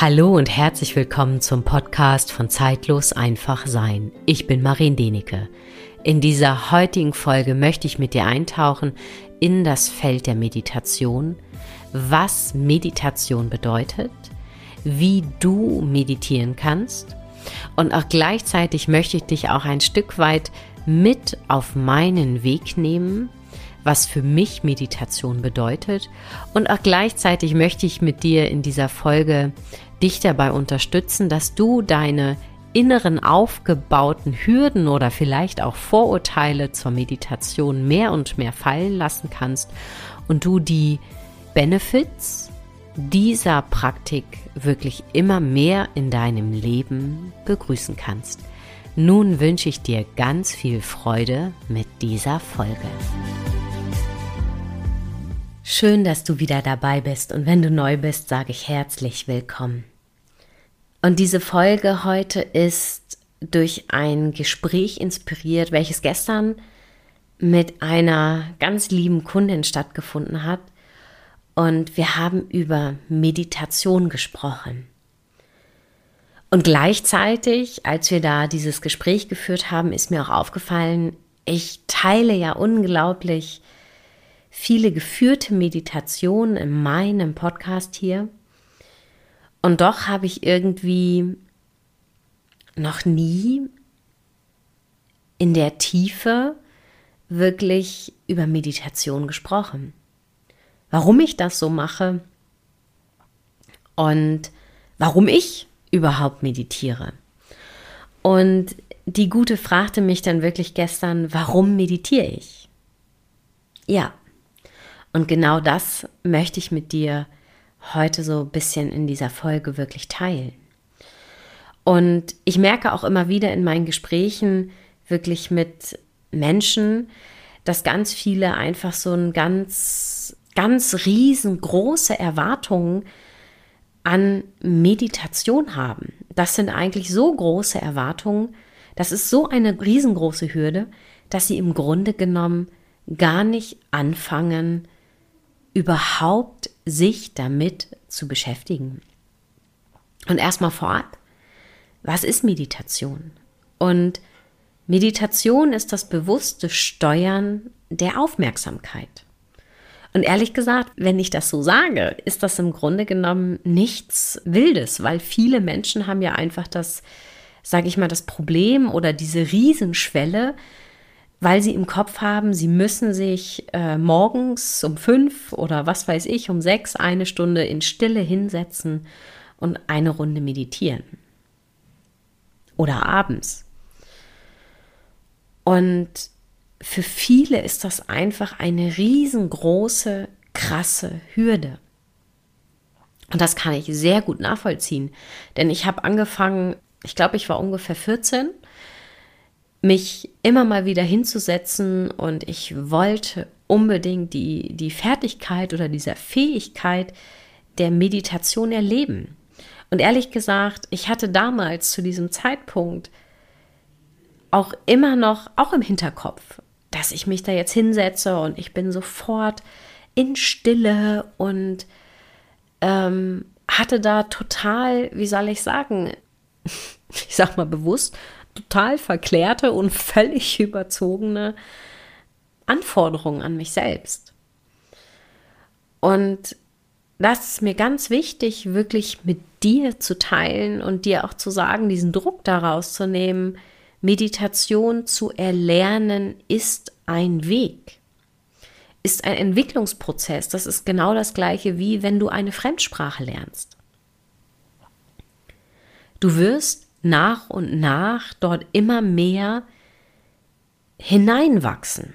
Hallo und herzlich willkommen zum Podcast von Zeitlos einfach sein. Ich bin Marien Denecke. In dieser heutigen Folge möchte ich mit dir eintauchen in das Feld der Meditation, was Meditation bedeutet, wie du meditieren kannst und auch gleichzeitig möchte ich dich auch ein Stück weit mit auf meinen Weg nehmen, was für mich Meditation bedeutet. Und auch gleichzeitig möchte ich mit dir in dieser Folge dich dabei unterstützen, dass du deine inneren aufgebauten Hürden oder vielleicht auch Vorurteile zur Meditation mehr und mehr fallen lassen kannst und du die Benefits dieser Praktik wirklich immer mehr in deinem Leben begrüßen kannst. Nun wünsche ich dir ganz viel Freude mit dieser Folge. Schön, dass du wieder dabei bist und wenn du neu bist, sage ich herzlich willkommen. Und diese Folge heute ist durch ein Gespräch inspiriert, welches gestern mit einer ganz lieben Kundin stattgefunden hat. Und wir haben über Meditation gesprochen. Und gleichzeitig, als wir da dieses Gespräch geführt haben, ist mir auch aufgefallen, ich teile ja unglaublich viele geführte Meditationen in meinem Podcast hier. Und doch habe ich irgendwie noch nie in der Tiefe wirklich über Meditation gesprochen. Warum ich das so mache und warum ich überhaupt meditiere. Und die Gute fragte mich dann wirklich gestern, warum meditiere ich? Ja, und genau das möchte ich mit dir heute so ein bisschen in dieser Folge wirklich teilen. Und ich merke auch immer wieder in meinen Gesprächen wirklich mit Menschen, dass ganz viele einfach so ein ganz, ganz riesengroße Erwartungen an Meditation haben. Das sind eigentlich so große Erwartungen, das ist so eine riesengroße Hürde, dass sie im Grunde genommen gar nicht anfangen, überhaupt sich damit zu beschäftigen. Und erstmal vorab, was ist Meditation? Und Meditation ist das bewusste Steuern der Aufmerksamkeit. Und ehrlich gesagt, wenn ich das so sage, ist das im Grunde genommen nichts Wildes, weil viele Menschen haben ja einfach das, sage ich mal, das Problem oder diese Riesenschwelle, weil sie im Kopf haben, sie müssen sich äh, morgens um fünf oder was weiß ich, um sechs eine Stunde in Stille hinsetzen und eine Runde meditieren. Oder abends. Und für viele ist das einfach eine riesengroße, krasse Hürde. Und das kann ich sehr gut nachvollziehen, denn ich habe angefangen, ich glaube, ich war ungefähr 14 mich immer mal wieder hinzusetzen und ich wollte unbedingt die, die Fertigkeit oder dieser Fähigkeit der Meditation erleben. Und ehrlich gesagt, ich hatte damals zu diesem Zeitpunkt auch immer noch, auch im Hinterkopf, dass ich mich da jetzt hinsetze und ich bin sofort in Stille und ähm, hatte da total, wie soll ich sagen, ich sag mal bewusst, total verklärte und völlig überzogene Anforderungen an mich selbst. Und das ist mir ganz wichtig, wirklich mit dir zu teilen und dir auch zu sagen, diesen Druck daraus zu nehmen. Meditation zu erlernen ist ein Weg, ist ein Entwicklungsprozess. Das ist genau das gleiche wie wenn du eine Fremdsprache lernst. Du wirst nach und nach dort immer mehr hineinwachsen.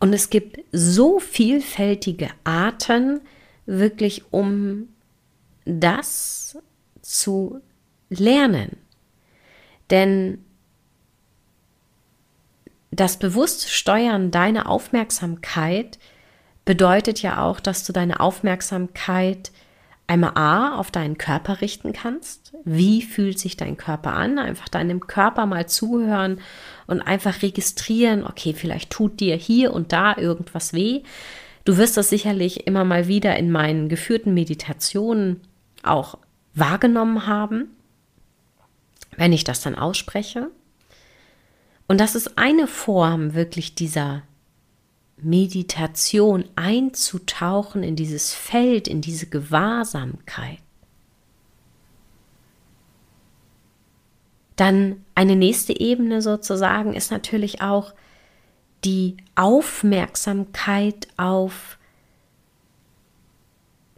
Und es gibt so vielfältige Arten, wirklich um das zu lernen. Denn das bewusste Steuern deiner Aufmerksamkeit bedeutet ja auch, dass du deine Aufmerksamkeit einmal A auf deinen Körper richten kannst. Wie fühlt sich dein Körper an? Einfach deinem Körper mal zuhören und einfach registrieren, okay, vielleicht tut dir hier und da irgendwas weh. Du wirst das sicherlich immer mal wieder in meinen geführten Meditationen auch wahrgenommen haben, wenn ich das dann ausspreche. Und das ist eine Form wirklich dieser Meditation einzutauchen in dieses Feld, in diese Gewahrsamkeit. Dann eine nächste Ebene sozusagen ist natürlich auch die Aufmerksamkeit auf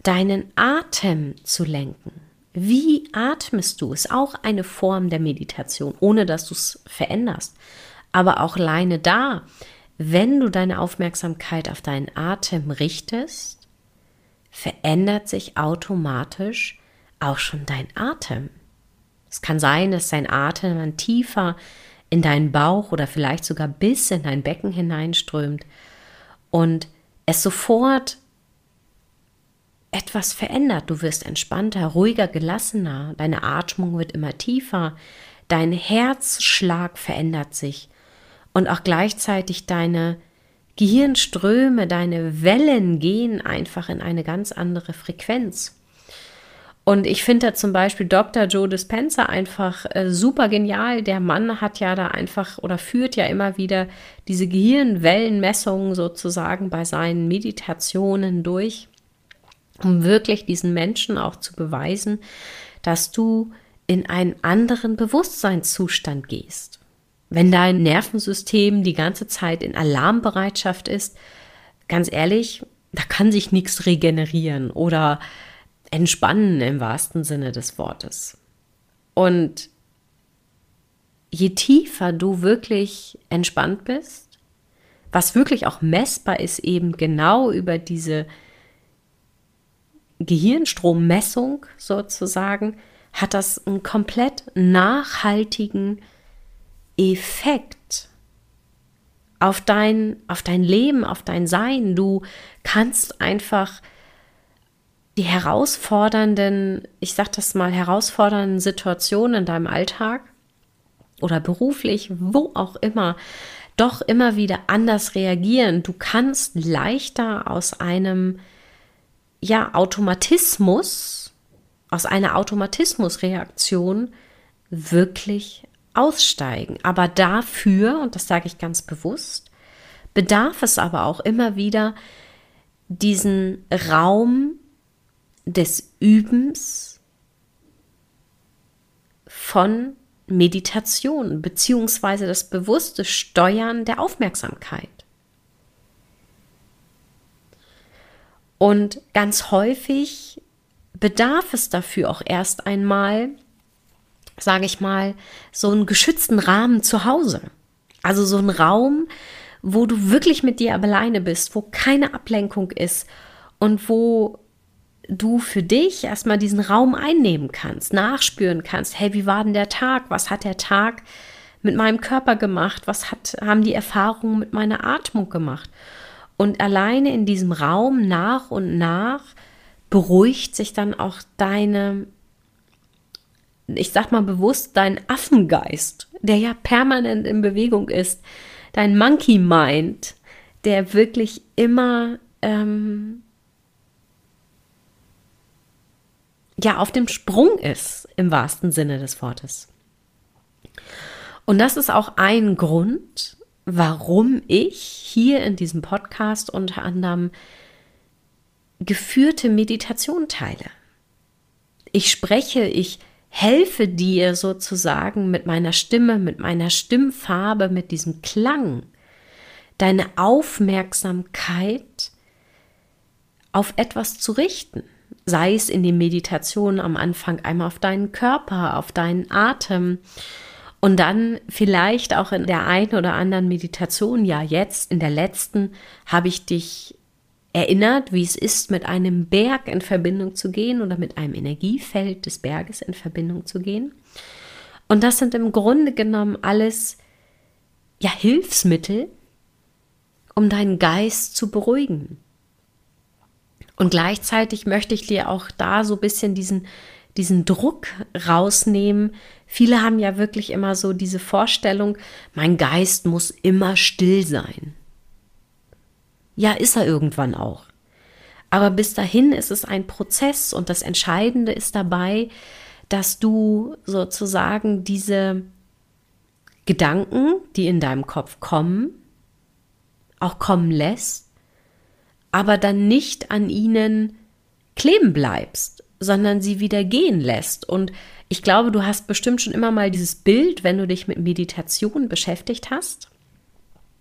deinen Atem zu lenken. Wie atmest du? Ist auch eine Form der Meditation, ohne dass du es veränderst. Aber auch alleine da, wenn du deine Aufmerksamkeit auf deinen Atem richtest, verändert sich automatisch auch schon dein Atem. Es kann sein, dass dein Atem dann tiefer in deinen Bauch oder vielleicht sogar bis in dein Becken hineinströmt und es sofort etwas verändert. Du wirst entspannter, ruhiger, gelassener, deine Atmung wird immer tiefer, dein Herzschlag verändert sich und auch gleichzeitig deine Gehirnströme, deine Wellen gehen einfach in eine ganz andere Frequenz. Und ich finde da zum Beispiel Dr. Joe Dispenza einfach äh, super genial. Der Mann hat ja da einfach oder führt ja immer wieder diese Gehirnwellenmessungen sozusagen bei seinen Meditationen durch, um wirklich diesen Menschen auch zu beweisen, dass du in einen anderen Bewusstseinszustand gehst. Wenn dein Nervensystem die ganze Zeit in Alarmbereitschaft ist, ganz ehrlich, da kann sich nichts regenerieren oder entspannen im wahrsten Sinne des Wortes. Und je tiefer du wirklich entspannt bist, was wirklich auch messbar ist, eben genau über diese Gehirnstrommessung sozusagen, hat das einen komplett nachhaltigen Effekt auf dein, auf dein Leben, auf dein Sein. Du kannst einfach die herausfordernden, ich sag das mal, herausfordernden Situationen in deinem Alltag oder beruflich, wo auch immer, doch immer wieder anders reagieren. Du kannst leichter aus einem ja, Automatismus, aus einer Automatismusreaktion wirklich aussteigen. Aber dafür, und das sage ich ganz bewusst, bedarf es aber auch immer wieder diesen Raum des Übens von Meditation beziehungsweise das bewusste Steuern der Aufmerksamkeit. Und ganz häufig bedarf es dafür auch erst einmal sage ich mal, so einen geschützten Rahmen zu Hause. Also so einen Raum, wo du wirklich mit dir alleine bist, wo keine Ablenkung ist und wo du für dich erstmal diesen Raum einnehmen kannst, nachspüren kannst, hey, wie war denn der Tag? Was hat der Tag mit meinem Körper gemacht? Was hat, haben die Erfahrungen mit meiner Atmung gemacht? Und alleine in diesem Raum nach und nach beruhigt sich dann auch deine ich sag mal bewusst, dein Affengeist, der ja permanent in Bewegung ist, dein Monkey Mind, der wirklich immer ähm, ja auf dem Sprung ist, im wahrsten Sinne des Wortes. Und das ist auch ein Grund, warum ich hier in diesem Podcast unter anderem geführte Meditation teile. Ich spreche, ich helfe dir sozusagen mit meiner Stimme, mit meiner Stimmfarbe, mit diesem Klang, deine Aufmerksamkeit auf etwas zu richten. Sei es in den Meditationen am Anfang einmal auf deinen Körper, auf deinen Atem und dann vielleicht auch in der einen oder anderen Meditation, ja jetzt in der letzten, habe ich dich erinnert, wie es ist, mit einem Berg in Verbindung zu gehen oder mit einem Energiefeld des Berges in Verbindung zu gehen. Und das sind im Grunde genommen alles ja Hilfsmittel, um deinen Geist zu beruhigen. Und gleichzeitig möchte ich dir auch da so ein bisschen diesen, diesen Druck rausnehmen. Viele haben ja wirklich immer so diese Vorstellung, mein Geist muss immer still sein. Ja, ist er irgendwann auch. Aber bis dahin ist es ein Prozess und das Entscheidende ist dabei, dass du sozusagen diese Gedanken, die in deinem Kopf kommen, auch kommen lässt, aber dann nicht an ihnen kleben bleibst, sondern sie wieder gehen lässt. Und ich glaube, du hast bestimmt schon immer mal dieses Bild, wenn du dich mit Meditation beschäftigt hast,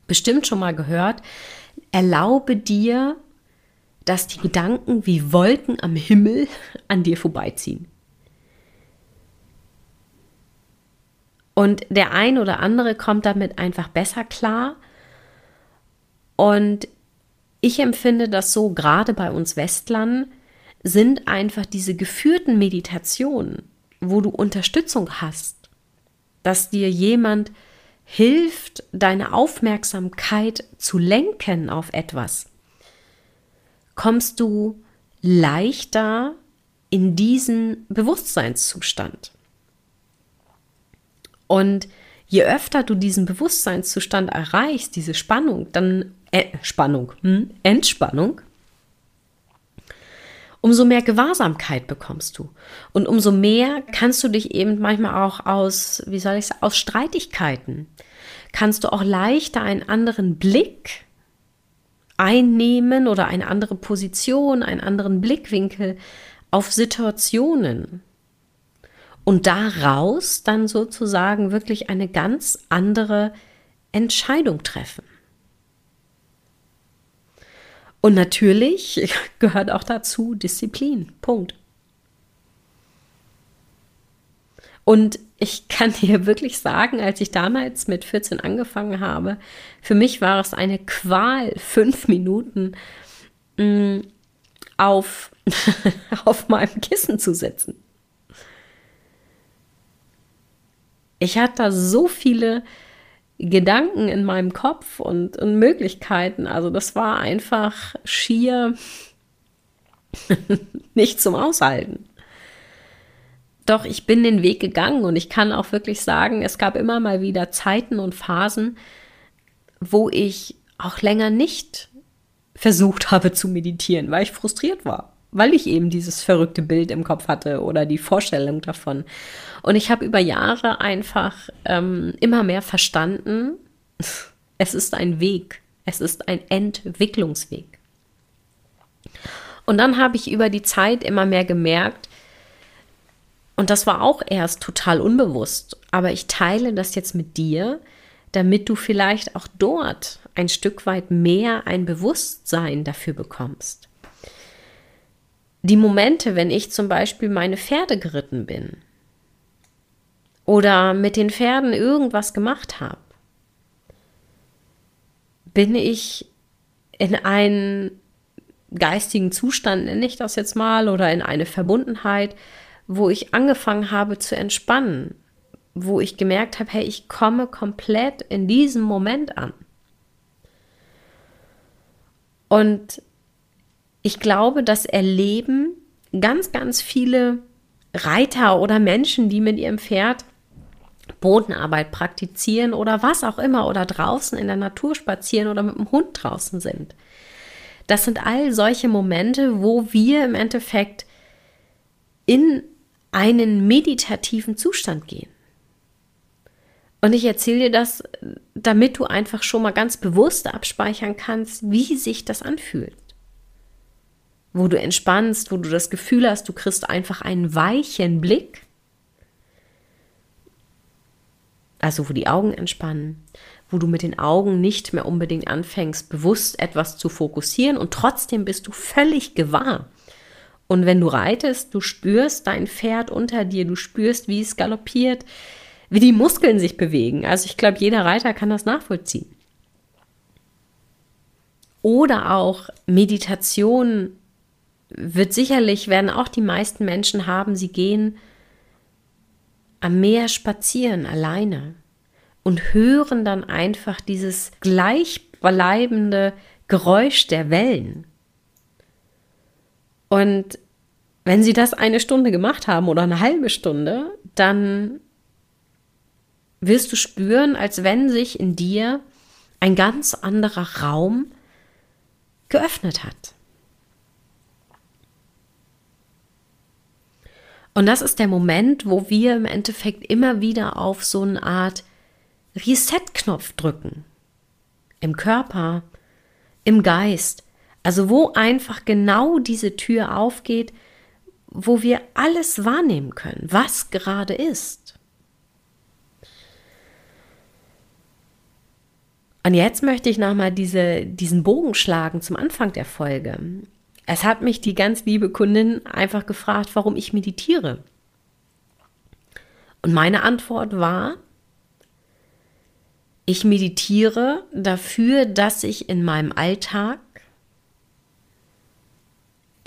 bestimmt schon mal gehört, erlaube dir dass die Gedanken wie Wolken am Himmel an dir vorbeiziehen. Und der ein oder andere kommt damit einfach besser klar. Und ich empfinde das so, gerade bei uns Westlern sind einfach diese geführten Meditationen, wo du Unterstützung hast, dass dir jemand hilft, deine Aufmerksamkeit zu lenken auf etwas, kommst du leichter in diesen Bewusstseinszustand. Und je öfter du diesen Bewusstseinszustand erreichst, diese Spannung, dann äh, Spannung, hm, Entspannung, umso mehr Gewahrsamkeit bekommst du. Und umso mehr kannst du dich eben manchmal auch aus, wie soll ich sagen, aus Streitigkeiten, kannst du auch leichter einen anderen Blick einnehmen oder eine andere Position, einen anderen Blickwinkel auf Situationen und daraus dann sozusagen wirklich eine ganz andere Entscheidung treffen. Und natürlich gehört auch dazu Disziplin. Punkt. Und ich kann dir wirklich sagen, als ich damals mit 14 angefangen habe, für mich war es eine Qual, fünf Minuten mh, mm, auf, auf meinem Kissen zu sitzen. Ich hatte da so viele Gedanken in meinem Kopf und, und Möglichkeiten. Also das war einfach schier nicht zum Aushalten. Doch ich bin den Weg gegangen und ich kann auch wirklich sagen, es gab immer mal wieder Zeiten und Phasen, wo ich auch länger nicht versucht habe zu meditieren, weil ich frustriert war, weil ich eben dieses verrückte Bild im Kopf hatte oder die Vorstellung davon. Und ich habe über Jahre einfach ähm, immer mehr verstanden, es ist ein Weg, es ist ein Entwicklungsweg. Und dann habe ich über die Zeit immer mehr gemerkt, und das war auch erst total unbewusst. Aber ich teile das jetzt mit dir, damit du vielleicht auch dort ein Stück weit mehr ein Bewusstsein dafür bekommst. Die Momente, wenn ich zum Beispiel meine Pferde geritten bin oder mit den Pferden irgendwas gemacht habe, bin ich in einen geistigen Zustand, nenne ich das jetzt mal, oder in eine Verbundenheit, wo ich angefangen habe zu entspannen, wo ich gemerkt habe, hey, ich komme komplett in diesem Moment an. Und ich glaube, das erleben ganz, ganz viele Reiter oder Menschen, die mit ihrem Pferd Bodenarbeit praktizieren oder was auch immer oder draußen in der Natur spazieren oder mit dem Hund draußen sind. Das sind all solche Momente, wo wir im Endeffekt in einen meditativen Zustand gehen. Und ich erzähle dir das, damit du einfach schon mal ganz bewusst abspeichern kannst, wie sich das anfühlt. Wo du entspannst, wo du das Gefühl hast, du kriegst einfach einen weichen Blick. Also wo die Augen entspannen, wo du mit den Augen nicht mehr unbedingt anfängst, bewusst etwas zu fokussieren und trotzdem bist du völlig gewahr. Und wenn du reitest, du spürst dein Pferd unter dir, du spürst, wie es galoppiert, wie die Muskeln sich bewegen. Also ich glaube, jeder Reiter kann das nachvollziehen. Oder auch Meditation wird sicherlich, werden auch die meisten Menschen haben, sie gehen am Meer spazieren alleine und hören dann einfach dieses gleichbleibende Geräusch der Wellen. Und wenn Sie das eine Stunde gemacht haben oder eine halbe Stunde, dann wirst du spüren, als wenn sich in dir ein ganz anderer Raum geöffnet hat. Und das ist der Moment, wo wir im Endeffekt immer wieder auf so eine Art Reset-Knopf drücken. Im Körper, im Geist. Also wo einfach genau diese Tür aufgeht, wo wir alles wahrnehmen können, was gerade ist. Und jetzt möchte ich nochmal diese, diesen Bogen schlagen zum Anfang der Folge. Es hat mich die ganz liebe Kundin einfach gefragt, warum ich meditiere. Und meine Antwort war, ich meditiere dafür, dass ich in meinem Alltag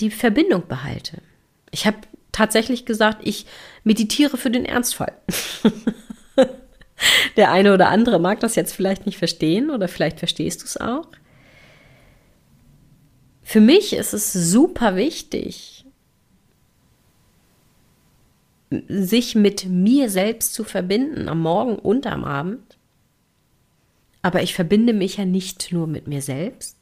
die Verbindung behalte. Ich habe tatsächlich gesagt, ich meditiere für den Ernstfall. Der eine oder andere mag das jetzt vielleicht nicht verstehen oder vielleicht verstehst du es auch. Für mich ist es super wichtig, sich mit mir selbst zu verbinden, am Morgen und am Abend. Aber ich verbinde mich ja nicht nur mit mir selbst,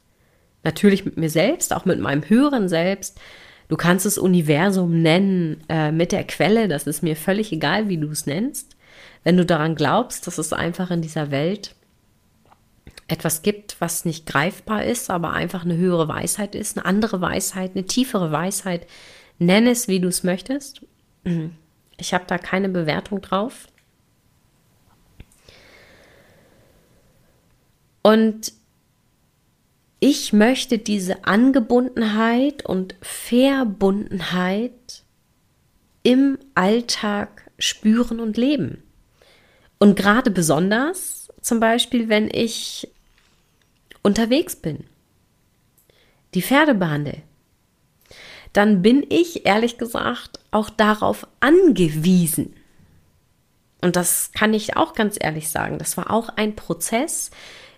natürlich mit mir selbst, auch mit meinem höheren Selbst. Du kannst es Universum nennen, äh, mit der Quelle, das ist mir völlig egal, wie du es nennst. Wenn du daran glaubst, dass es einfach in dieser Welt etwas gibt, was nicht greifbar ist, aber einfach eine höhere Weisheit ist, eine andere Weisheit, eine tiefere Weisheit. Nenn es, wie du es möchtest. Ich habe da keine Bewertung drauf. Und ich möchte diese Angebundenheit und Verbundenheit im Alltag spüren und leben. Und gerade besonders zum Beispiel, wenn ich unterwegs bin, die Pferde behandle, dann bin ich ehrlich gesagt auch darauf angewiesen. Und das kann ich auch ganz ehrlich sagen. Das war auch ein Prozess,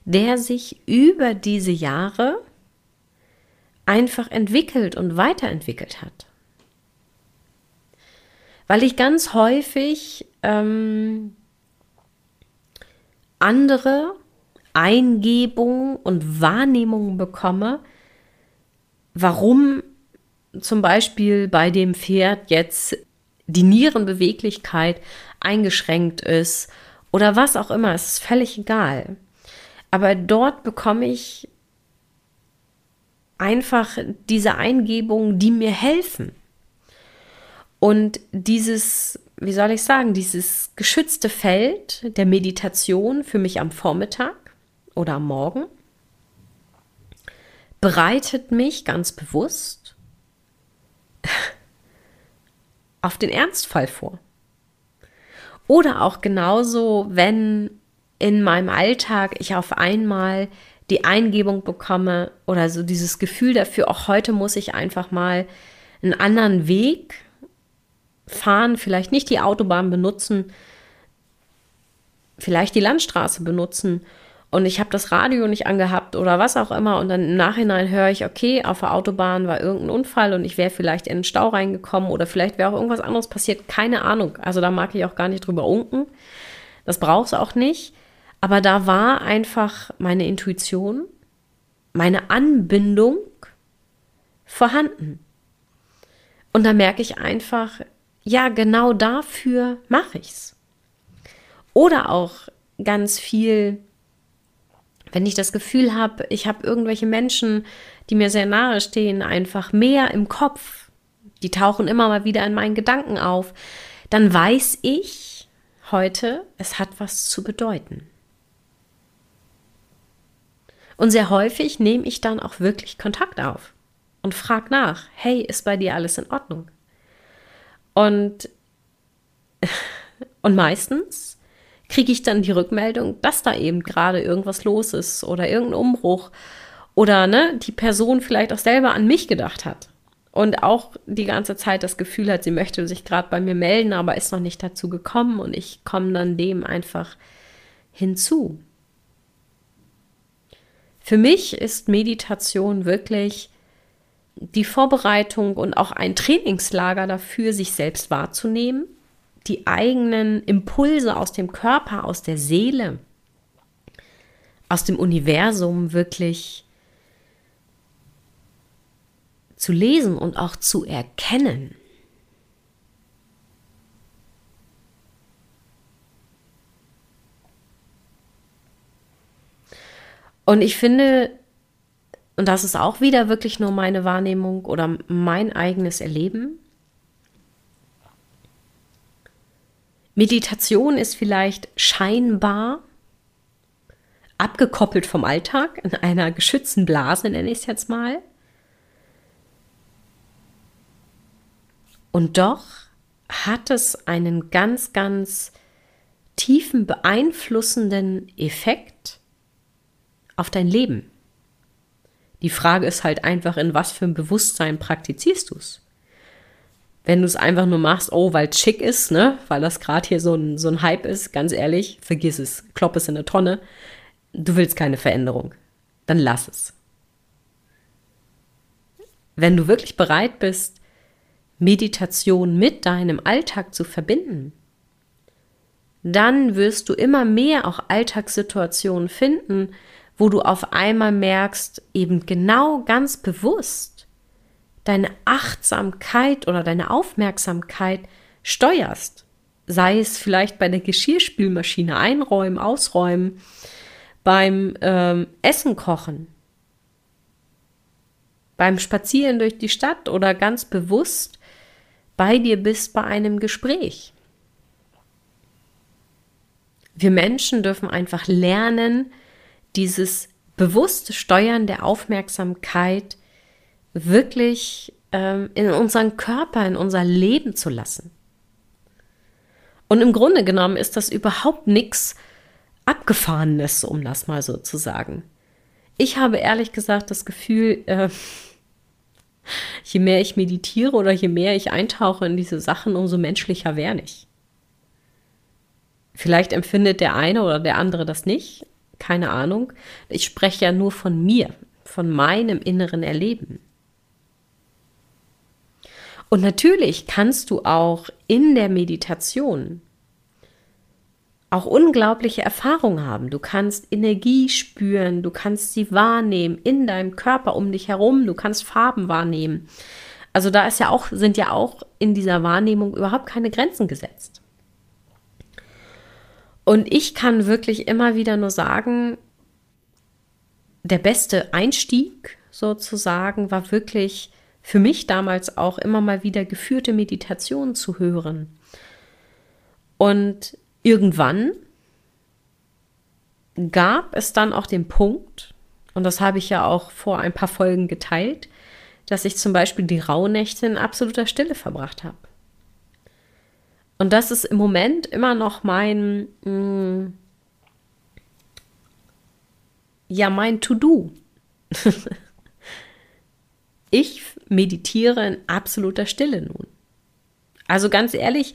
der sich über diese Jahre einfach entwickelt und weiterentwickelt hat. Weil ich ganz häufig ähm, andere Eingebungen und Wahrnehmungen bekomme, warum zum Beispiel bei dem Pferd jetzt die Nierenbeweglichkeit eingeschränkt ist oder was auch immer, es ist völlig egal. Aber dort bekomme ich einfach diese Eingebungen, die mir helfen. Und dieses wie soll ich sagen, dieses geschützte Feld der Meditation für mich am Vormittag oder am Morgen bereitet mich ganz bewusst auf den Ernstfall vor. Oder auch genauso, wenn in meinem Alltag ich auf einmal die Eingebung bekomme oder so dieses Gefühl dafür, auch heute muss ich einfach mal einen anderen Weg fahren, vielleicht nicht die Autobahn benutzen, vielleicht die Landstraße benutzen und ich habe das Radio nicht angehabt oder was auch immer und dann im Nachhinein höre ich, okay, auf der Autobahn war irgendein Unfall und ich wäre vielleicht in den Stau reingekommen oder vielleicht wäre auch irgendwas anderes passiert, keine Ahnung. Also da mag ich auch gar nicht drüber unken. Das braucht es auch nicht. Aber da war einfach meine Intuition, meine Anbindung vorhanden. Und da merke ich einfach, ja, genau dafür mache ich's. Oder auch ganz viel, wenn ich das Gefühl habe, ich habe irgendwelche Menschen, die mir sehr nahe stehen, einfach mehr im Kopf, die tauchen immer mal wieder in meinen Gedanken auf, dann weiß ich heute, es hat was zu bedeuten. Und sehr häufig nehme ich dann auch wirklich Kontakt auf und frage nach, hey, ist bei dir alles in Ordnung? Und, und meistens kriege ich dann die Rückmeldung, dass da eben gerade irgendwas los ist oder irgendein Umbruch oder ne, die Person vielleicht auch selber an mich gedacht hat und auch die ganze Zeit das Gefühl hat, sie möchte sich gerade bei mir melden, aber ist noch nicht dazu gekommen und ich komme dann dem einfach hinzu. Für mich ist Meditation wirklich die Vorbereitung und auch ein Trainingslager dafür, sich selbst wahrzunehmen, die eigenen Impulse aus dem Körper, aus der Seele, aus dem Universum wirklich zu lesen und auch zu erkennen. Und ich finde, und das ist auch wieder wirklich nur meine Wahrnehmung oder mein eigenes Erleben, Meditation ist vielleicht scheinbar abgekoppelt vom Alltag, in einer geschützten Blase, nenne ich es jetzt mal. Und doch hat es einen ganz, ganz tiefen, beeinflussenden Effekt auf dein Leben. Die Frage ist halt einfach, in was für ein Bewusstsein praktizierst du es? Wenn du es einfach nur machst, oh, weil es schick ist, ne, weil das gerade hier so ein, so ein Hype ist, ganz ehrlich, vergiss es, klopp es in eine Tonne. Du willst keine Veränderung, dann lass es. Wenn du wirklich bereit bist, Meditation mit deinem Alltag zu verbinden, dann wirst du immer mehr auch Alltagssituationen finden, wo du auf einmal merkst, eben genau ganz bewusst deine Achtsamkeit oder deine Aufmerksamkeit steuerst. Sei es vielleicht bei der Geschirrspülmaschine einräumen, ausräumen, beim ähm, Essen kochen, beim Spazieren durch die Stadt oder ganz bewusst bei dir bist bei einem Gespräch. Wir Menschen dürfen einfach lernen, dieses bewusste Steuern der Aufmerksamkeit wirklich ähm, in unseren Körper, in unser Leben zu lassen. Und im Grunde genommen ist das überhaupt nichts, Abgefahrenes, um das mal so zu sagen. Ich habe ehrlich gesagt das Gefühl, äh, je mehr ich meditiere oder je mehr ich eintauche in diese Sachen, umso menschlicher werde ich. Vielleicht empfindet der eine oder der andere das nicht, keine Ahnung. Ich spreche ja nur von mir, von meinem inneren Erleben. Und natürlich kannst du auch in der Meditation auch unglaubliche Erfahrungen haben. Du kannst Energie spüren, du kannst sie wahrnehmen in deinem Körper um dich herum, du kannst Farben wahrnehmen. Also da ist ja auch, sind ja auch in dieser Wahrnehmung überhaupt keine Grenzen gesetzt. Und ich kann wirklich immer wieder nur sagen, der beste Einstieg sozusagen war wirklich für mich damals auch immer mal wieder geführte Meditationen zu hören. Und irgendwann gab es dann auch den Punkt, und das habe ich ja auch vor ein paar Folgen geteilt, dass ich zum Beispiel die Rauhnächte in absoluter Stille verbracht habe. Und das ist im Moment immer noch mein, mh, mm, ja, mein To-Do. ich meditiere in absoluter Stille nun. Also ganz ehrlich,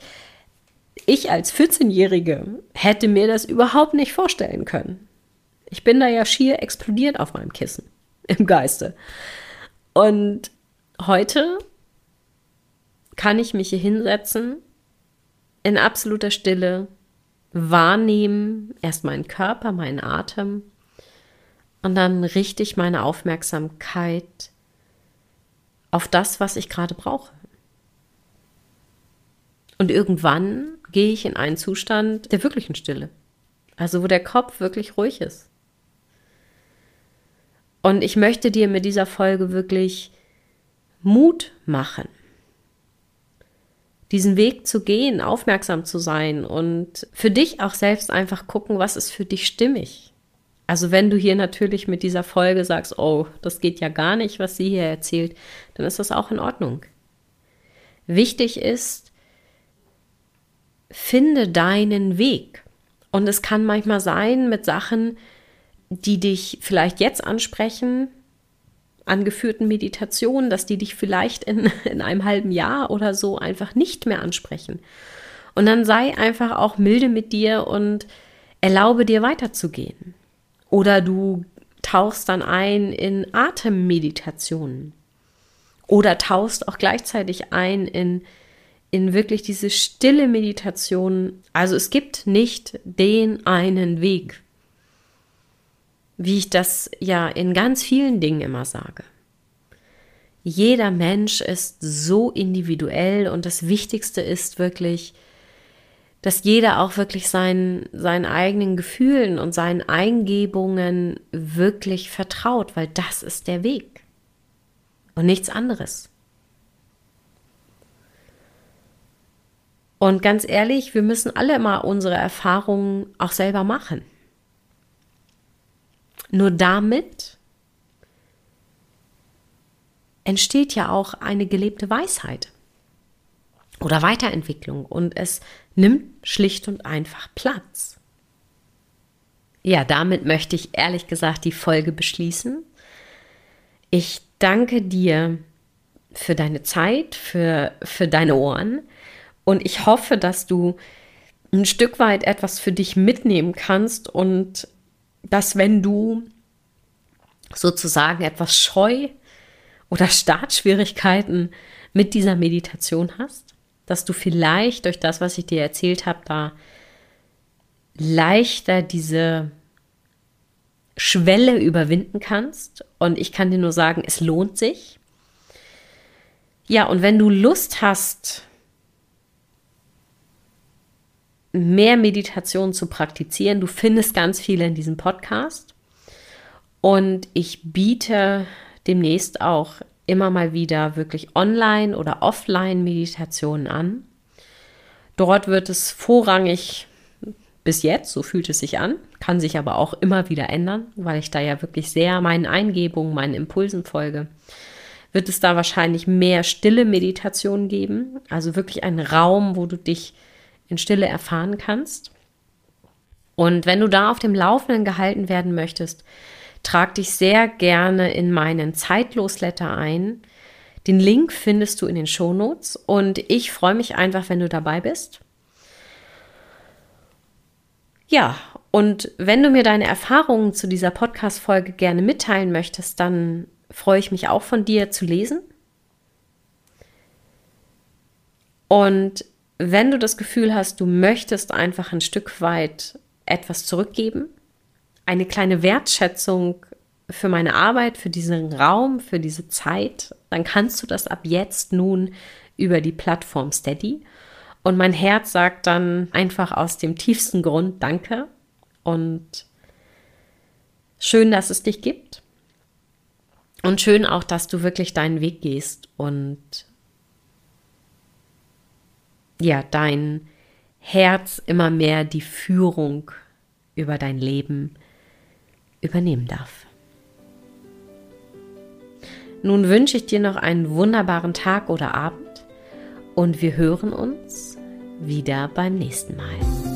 ich als 14-Jährige hätte mir das überhaupt nicht vorstellen können. Ich bin da ja schier explodiert auf meinem Kissen im Geiste. Und heute kann ich mich hier hinsetzen, in absoluter Stille, wahrnehmen, erst meinen Körper, meinen Atem und dann richte ich meine Aufmerksamkeit auf das, was ich gerade brauche. Und irgendwann gehe ich in einen Zustand der wirklichen Stille. Also wo der Kopf wirklich ruhig ist. Und ich möchte dir mit dieser Folge wirklich Mut machen, diesen Weg zu gehen, aufmerksam zu sein und für dich auch selbst einfach gucken, was ist für dich stimmig. Also wenn du hier natürlich mit dieser Folge sagst, oh, das geht ja gar nicht, was sie hier erzählt, dann ist das auch in Ordnung. Wichtig ist, finde deinen Weg. Und es kann manchmal sein mit Sachen, die dich vielleicht jetzt ansprechen, angeführten Meditationen, dass die dich vielleicht in, in einem halben Jahr oder so einfach nicht mehr ansprechen. Und dann sei einfach auch milde mit dir und erlaube dir weiterzugehen. Oder du tauchst dann ein in Atemmeditationen. Oder tauchst auch gleichzeitig ein in in wirklich diese stille Meditation. Also es gibt nicht den einen Weg, wie ich das ja in ganz vielen Dingen immer sage. Jeder Mensch ist so individuell und das Wichtigste ist wirklich, dass jeder auch wirklich seinen, seinen eigenen Gefühlen und seinen Eingebungen wirklich vertraut, weil das ist der Weg und nichts anderes. Und ganz ehrlich, wir müssen alle immer unsere Erfahrungen auch selber machen. Nur damit entsteht ja auch eine gelebte Weisheit oder Weiterentwicklung und es nimmt schlicht und einfach Platz. Ja, damit möchte ich ehrlich gesagt die Folge beschließen. Ich danke dir für deine Zeit, für, für deine Ohren und ich hoffe, dass du ein Stück weit etwas für dich mitnehmen kannst und dass wenn du sozusagen etwas scheu oder Startschwierigkeiten mit dieser Meditation hast, dass du vielleicht durch das, was ich dir erzählt habe, da leichter diese Schwelle überwinden kannst. Und ich kann dir nur sagen, es lohnt sich. Ja, und wenn du Lust hast, mehr Meditation zu praktizieren, du findest ganz viele in diesem Podcast. Und ich biete demnächst auch immer mal wieder wirklich online oder offline Meditationen an. Dort wird es vorrangig bis jetzt, so fühlt es sich an, kann sich aber auch immer wieder ändern, weil ich da ja wirklich sehr meinen Eingebungen, meinen Impulsen folge. Wird es da wahrscheinlich mehr stille Meditationen geben, also wirklich einen Raum, wo du dich in Stille erfahren kannst. Und wenn du da auf dem Laufenden gehalten werden möchtest, trag dich sehr gerne in meinen Zeitlosletter ein. Den Link findest du in den Shownotes und ich freue mich einfach, wenn du dabei bist. Ja, und wenn du mir deine Erfahrungen zu dieser Podcast-Folge gerne mitteilen möchtest, dann freue ich mich auch von dir zu lesen. Und wenn du das Gefühl hast, du möchtest einfach ein Stück weit etwas zurückgeben, eine kleine Wertschätzung für meine Arbeit, für diesen Raum, für diese Zeit, dann kannst du das ab jetzt nun über die Plattform Steady. Und mein Herz sagt dann einfach aus dem tiefsten Grund Danke und schön, dass es dich gibt. Und schön auch, dass du wirklich deinen Weg gehst und ja, dein Herz immer mehr die Führung über dein Leben übernehmen darf. Nun wünsche ich dir noch einen wunderbaren Tag oder Abend und wir hören uns wieder beim nächsten Mal.